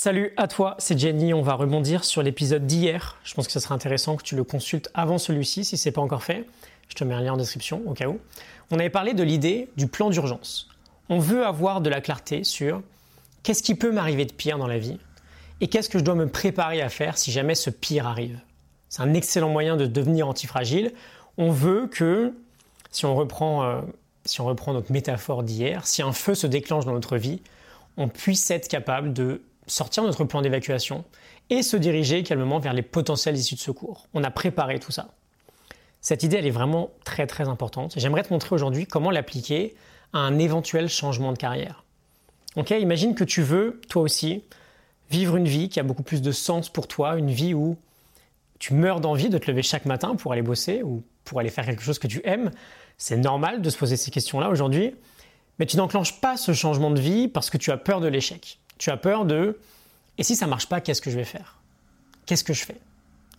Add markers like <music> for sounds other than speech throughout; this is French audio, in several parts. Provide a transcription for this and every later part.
Salut à toi, c'est Jenny. On va rebondir sur l'épisode d'hier. Je pense que ce serait intéressant que tu le consultes avant celui-ci si ce n'est pas encore fait. Je te mets un lien en description au cas où. On avait parlé de l'idée du plan d'urgence. On veut avoir de la clarté sur qu'est-ce qui peut m'arriver de pire dans la vie et qu'est-ce que je dois me préparer à faire si jamais ce pire arrive. C'est un excellent moyen de devenir antifragile. On veut que, si on reprend, euh, si on reprend notre métaphore d'hier, si un feu se déclenche dans notre vie, on puisse être capable de sortir notre plan d'évacuation et se diriger calmement vers les potentielles issues de secours. On a préparé tout ça. Cette idée, elle est vraiment très très importante. J'aimerais te montrer aujourd'hui comment l'appliquer à un éventuel changement de carrière. Ok, imagine que tu veux, toi aussi, vivre une vie qui a beaucoup plus de sens pour toi, une vie où tu meurs d'envie de te lever chaque matin pour aller bosser ou pour aller faire quelque chose que tu aimes. C'est normal de se poser ces questions-là aujourd'hui, mais tu n'enclenches pas ce changement de vie parce que tu as peur de l'échec. Tu as peur de et si ça marche pas, qu'est-ce que je vais faire? Qu'est-ce que je fais?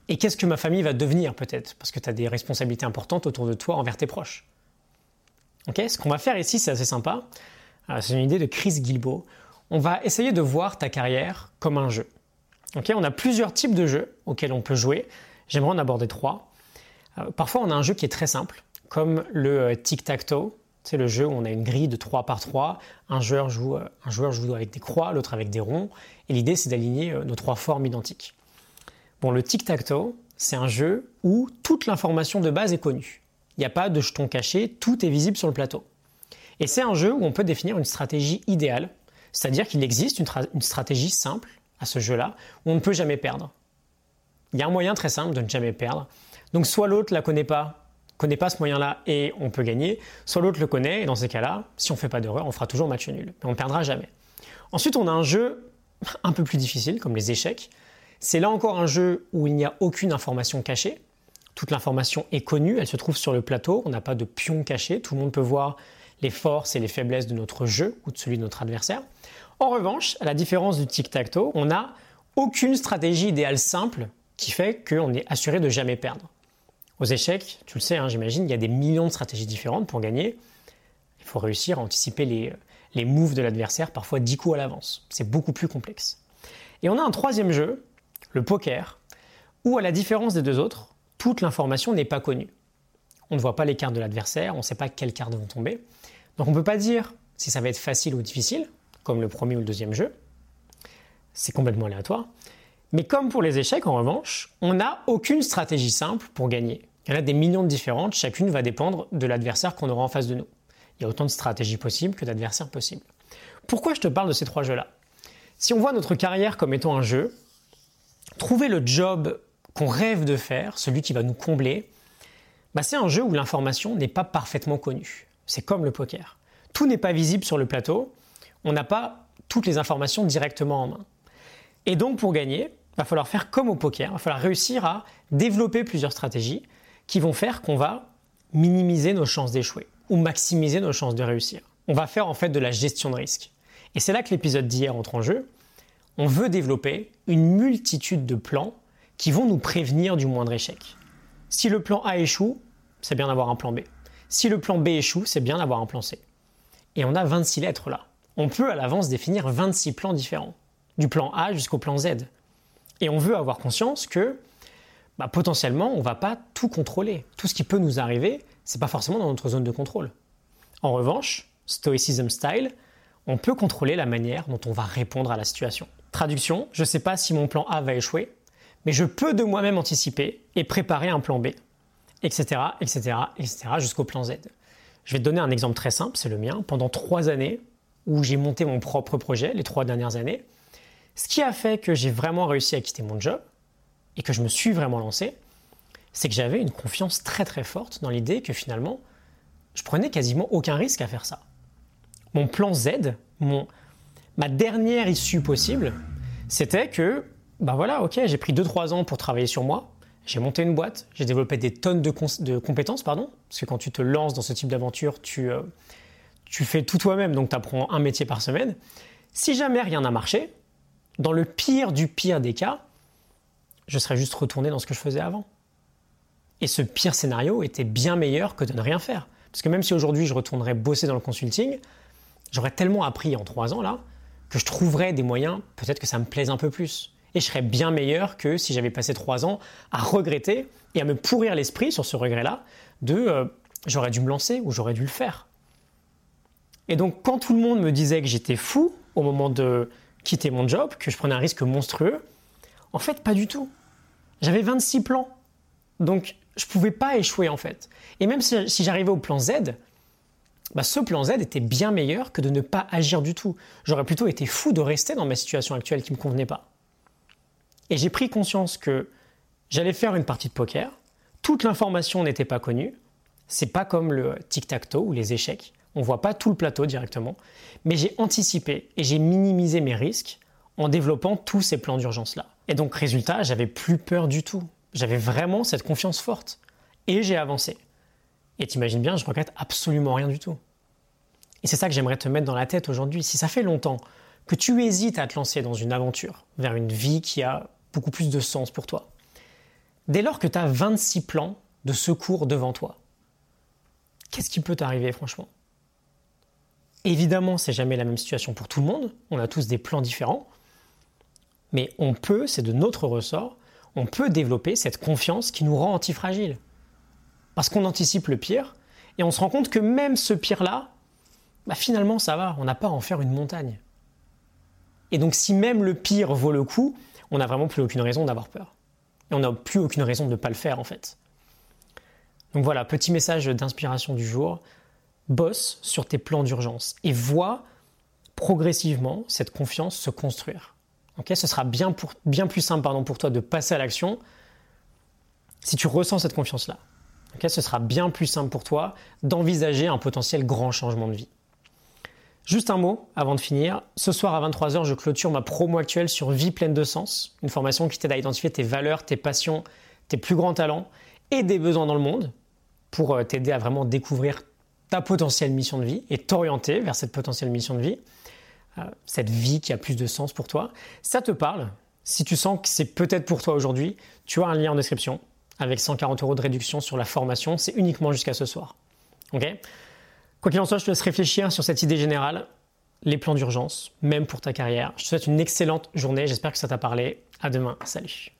Et qu'est-ce que ma famille va devenir peut-être? Parce que tu as des responsabilités importantes autour de toi envers tes proches. Ok? Ce qu'on va faire ici, c'est assez sympa. Euh, c'est une idée de Chris Guilbeault. On va essayer de voir ta carrière comme un jeu. On a plusieurs types de jeux auxquels on peut jouer. J'aimerais en aborder trois. Euh, parfois, on a un jeu qui est très simple, comme le euh, tic-tac-toe. C'est le jeu où on a une grille de 3 par 3. Un joueur joue, euh, un joueur joue avec des croix, l'autre avec des ronds. Et l'idée, c'est d'aligner euh, nos trois formes identiques. Bon, le tic-tac-toe, c'est un jeu où toute l'information de base est connue. Il n'y a pas de jetons cachés, tout est visible sur le plateau. Et c'est un jeu où on peut définir une stratégie idéale, c'est-à-dire qu'il existe une, stratégie simple à ce jeu-là, où on ne peut jamais perdre. Il y a un moyen très simple de ne jamais perdre. Donc soit l'autre la connaît pas, connaît pas ce moyen-là et on peut gagner, soit l'autre le connaît et dans ces cas-là, si on fait pas d'erreur, on fera toujours match nul, mais on ne perdra jamais. Ensuite, on a un jeu <laughs> un peu plus difficile, comme les échecs. C'est là encore un jeu où il n'y a aucune information cachée. Toute l'information est connue, elle se trouve sur le plateau, on n'a pas de pion caché, tout le monde peut voir les forces et les faiblesses de notre jeu ou de celui de notre adversaire. En revanche, à la différence du tic-tac-toe, on n'a aucune stratégie idéale simple qui fait qu'on est assuré de jamais perdre. Aux échecs, tu le sais, hein, j'imagine, il y a des millions de stratégies différentes pour gagner. Il faut réussir à anticiper les, les moves de l'adversaire, parfois 10 coups à l'avance. C'est beaucoup plus complexe. Et on a un troisième jeu, le poker, où à la différence des deux autres, toute l'information n'est pas connue. On ne voit pas les cartes de l'adversaire, on ne sait pas quelles cartes vont tomber. Donc on ne peut pas dire si ça va être facile ou difficile, comme le premier ou le deuxième jeu. C'est complètement aléatoire. Mais comme pour les échecs, en revanche, on n'a aucune stratégie simple pour gagner. Il y en a des millions de différentes, chacune va dépendre de l'adversaire qu'on aura en face de nous. Il y a autant de stratégies possibles que d'adversaires possibles. Pourquoi je te parle de ces trois jeux-là? Si on voit notre carrière comme étant un jeu, trouver le job qu'on rêve de faire, celui qui va nous combler, bah c'est un jeu où l'information n'est pas parfaitement connue. C'est comme le poker. Tout n'est pas visible sur le plateau, on n'a pas toutes les informations directement en main. Et donc pour gagner, va falloir faire comme au poker, il va falloir réussir à développer plusieurs stratégies qui vont faire qu'on va minimiser nos chances d'échouer ou maximiser nos chances de réussir. On va faire en fait de la gestion de risque. Et c'est là que l'épisode d'hier entre en jeu. On veut développer une multitude de plans qui vont nous prévenir du moindre échec. Si le plan A échoue, c'est bien d'avoir un plan B. Si le plan B échoue, c'est bien d'avoir un plan C. Et on a 26 lettres là. On peut à l'avance définir 26 plans différents, du plan A jusqu'au plan Z. Et on veut avoir conscience que bah, potentiellement, on ne va pas tout contrôler. Tout ce qui peut nous arriver, c'est pas forcément dans notre zone de contrôle. En revanche, Stoicism Style, on peut contrôler la manière dont on va répondre à la situation. Traduction, je ne sais pas si mon plan A va échouer, mais je peux de moi-même anticiper et préparer un plan B, etc., etc., etc., jusqu'au plan Z. Je vais te donner un exemple très simple, c'est le mien. Pendant trois années, où j'ai monté mon propre projet, les trois dernières années, ce qui a fait que j'ai vraiment réussi à quitter mon job, et que je me suis vraiment lancé, c'est que j'avais une confiance très très forte dans l'idée que finalement, je prenais quasiment aucun risque à faire ça. Mon plan Z, mon, ma dernière issue possible, c'était que, bah voilà, ok, j'ai pris 2-3 ans pour travailler sur moi, j'ai monté une boîte, j'ai développé des tonnes de, de, compétences, pardon, parce que quand tu te lances dans ce type d'aventure, tu, euh, tu fais tout toi-même, donc tu apprends un métier par semaine. Si jamais rien n'a marché, dans le pire du pire des cas, je serais juste retourné dans ce que je faisais avant. Et ce pire scénario était bien meilleur que de ne rien faire. Parce que même si aujourd'hui je retournerais bosser dans le consulting, j'aurais tellement appris en trois ans là que je trouverai des moyens, peut-être que ça me plaise un peu plus. Et je serais bien meilleur que si j'avais passé trois ans à regretter et à me pourrir l'esprit sur ce regret-là de euh, j'aurais dû me lancer ou j'aurais dû le faire. Et donc quand tout le monde me disait que j'étais fou au moment de quitter mon job, que je prenais un risque monstrueux, en fait pas du tout. J'avais 26 plans. Donc je ne pouvais pas échouer en fait. Et même si, j'arrivais au plan Z, bah, ce plan Z était bien meilleur que de ne pas agir du tout. J'aurais plutôt été fou de rester dans ma situation actuelle qui ne me convenait pas. Et j'ai pris conscience que j'allais faire une partie de poker, toute l'information n'était pas connue, c'est pas comme le tic-tac-toe ou les échecs, on voit pas tout le plateau directement, mais j'ai anticipé et j'ai minimisé mes risques en développant tous ces plans d'urgence-là. Et donc résultat, j'avais plus peur du tout. J'avais vraiment cette confiance forte. Et j'ai avancé. Et t'imagines bien, je regrette absolument rien du tout. Et c'est ça que j'aimerais te mettre dans la tête aujourd'hui. Si ça fait longtemps que tu hésites à te lancer dans une aventure, vers une vie qui a beaucoup plus de sens pour toi. Dès lors que tu as 26 plans de secours devant toi, qu'est-ce qui peut t'arriver franchement? Évidemment, c'est jamais la même situation pour tout le monde, on a tous des plans différents, mais on peut, c'est de notre ressort, on peut développer cette confiance qui nous rend antifragiles. Parce qu'on anticipe le pire et on se rend compte que même ce pire-là, bah finalement ça va, on n'a pas à en faire une montagne. Et donc si même le pire vaut le coup, on n'a vraiment plus aucune raison d'avoir peur. Et on n'a plus aucune raison de ne pas le faire en fait. Donc voilà, petit message d'inspiration du jour. Bosse sur tes plans d'urgence et vois progressivement cette confiance se construire. ce sera bien, plus simple pardon, pour toi de passer à l'action si tu ressens cette confiance-là. ce sera bien plus simple pour toi d'envisager un potentiel grand changement de vie. Juste un mot avant de finir. Ce soir à 23h, je clôture ma promo actuelle sur Vie pleine de sens, une formation qui t'aide à identifier tes valeurs, tes passions, tes plus grands talents et des besoins dans le monde pour euh, t'aider à vraiment découvrir ta potentielle mission de vie et t'orienter vers cette potentielle mission de vie, euh, cette vie qui a plus de sens pour toi. Ça te parle Si tu sens que c'est peut-être pour toi aujourd'hui, tu as un lien en description avec 140 euros de réduction sur la formation. C'est uniquement jusqu'à ce soir. Ok? Quoi qu'il en soit, je te laisse réfléchir sur cette idée générale, les plans d'urgence, même pour ta carrière. Je te souhaite une excellente journée, j'espère que ça t'a parlé. À demain, salut